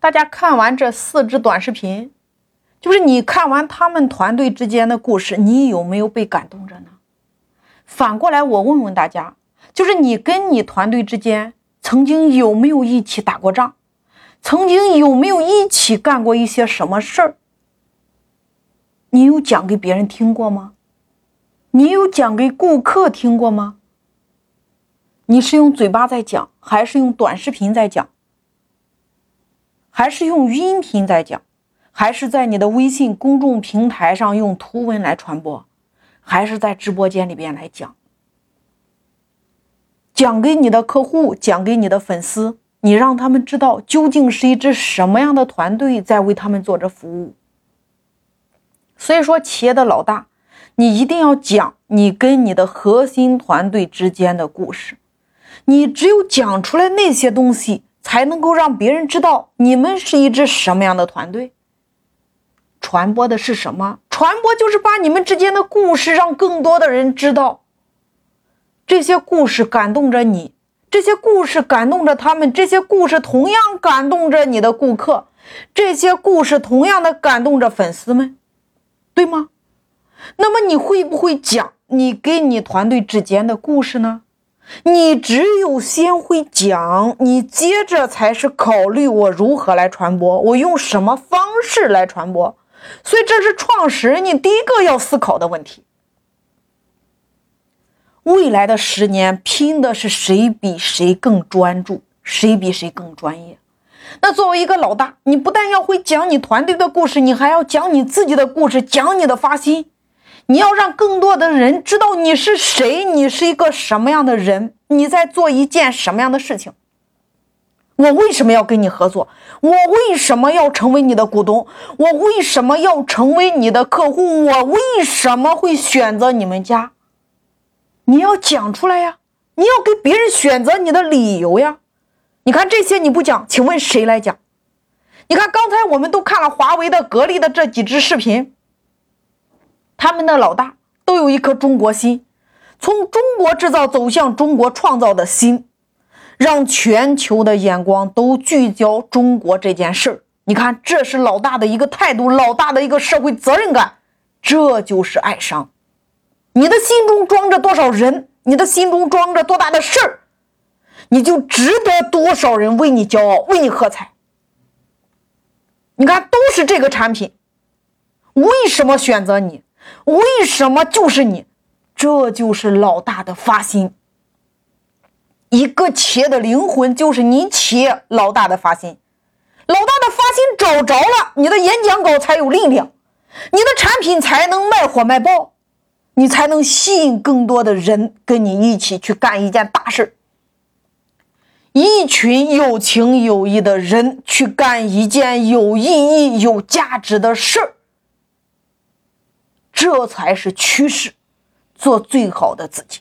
大家看完这四支短视频，就是你看完他们团队之间的故事，你有没有被感动着呢？反过来，我问问大家，就是你跟你团队之间曾经有没有一起打过仗？曾经有没有一起干过一些什么事儿？你有讲给别人听过吗？你有讲给顾客听过吗？你是用嘴巴在讲，还是用短视频在讲？还是用音频在讲？还是在你的微信公众平台上用图文来传播？还是在直播间里边来讲？讲给你的客户，讲给你的粉丝。你让他们知道究竟是一支什么样的团队在为他们做着服务。所以说，企业的老大，你一定要讲你跟你的核心团队之间的故事。你只有讲出来那些东西，才能够让别人知道你们是一支什么样的团队。传播的是什么？传播就是把你们之间的故事让更多的人知道。这些故事感动着你。这些故事感动着他们，这些故事同样感动着你的顾客，这些故事同样的感动着粉丝们，对吗？那么你会不会讲你跟你团队之间的故事呢？你只有先会讲，你接着才是考虑我如何来传播，我用什么方式来传播。所以这是创始人你第一个要思考的问题。未来的十年拼的是谁比谁更专注，谁比谁更专业。那作为一个老大，你不但要会讲你团队的故事，你还要讲你自己的故事，讲你的发心。你要让更多的人知道你是谁，你是一个什么样的人，你在做一件什么样的事情。我为什么要跟你合作？我为什么要成为你的股东？我为什么要成为你的客户？我为什么会选择你们家？你要讲出来呀！你要给别人选择你的理由呀！你看这些你不讲，请问谁来讲？你看刚才我们都看了华为的、格力的这几支视频，他们的老大都有一颗中国心，从中国制造走向中国创造的心，让全球的眼光都聚焦中国这件事儿。你看，这是老大的一个态度，老大的一个社会责任感，这就是爱商。你的心中装着多少人，你的心中装着多大的事儿，你就值得多少人为你骄傲，为你喝彩。你看，都是这个产品，为什么选择你？为什么就是你？这就是老大的发心。一个企业的灵魂就是你企业老大的发心，老大的发心找着了，你的演讲稿才有力量，你的产品才能卖火卖爆。你才能吸引更多的人跟你一起去干一件大事一群有情有义的人去干一件有意义、有价值的事儿，这才是趋势，做最好的自己。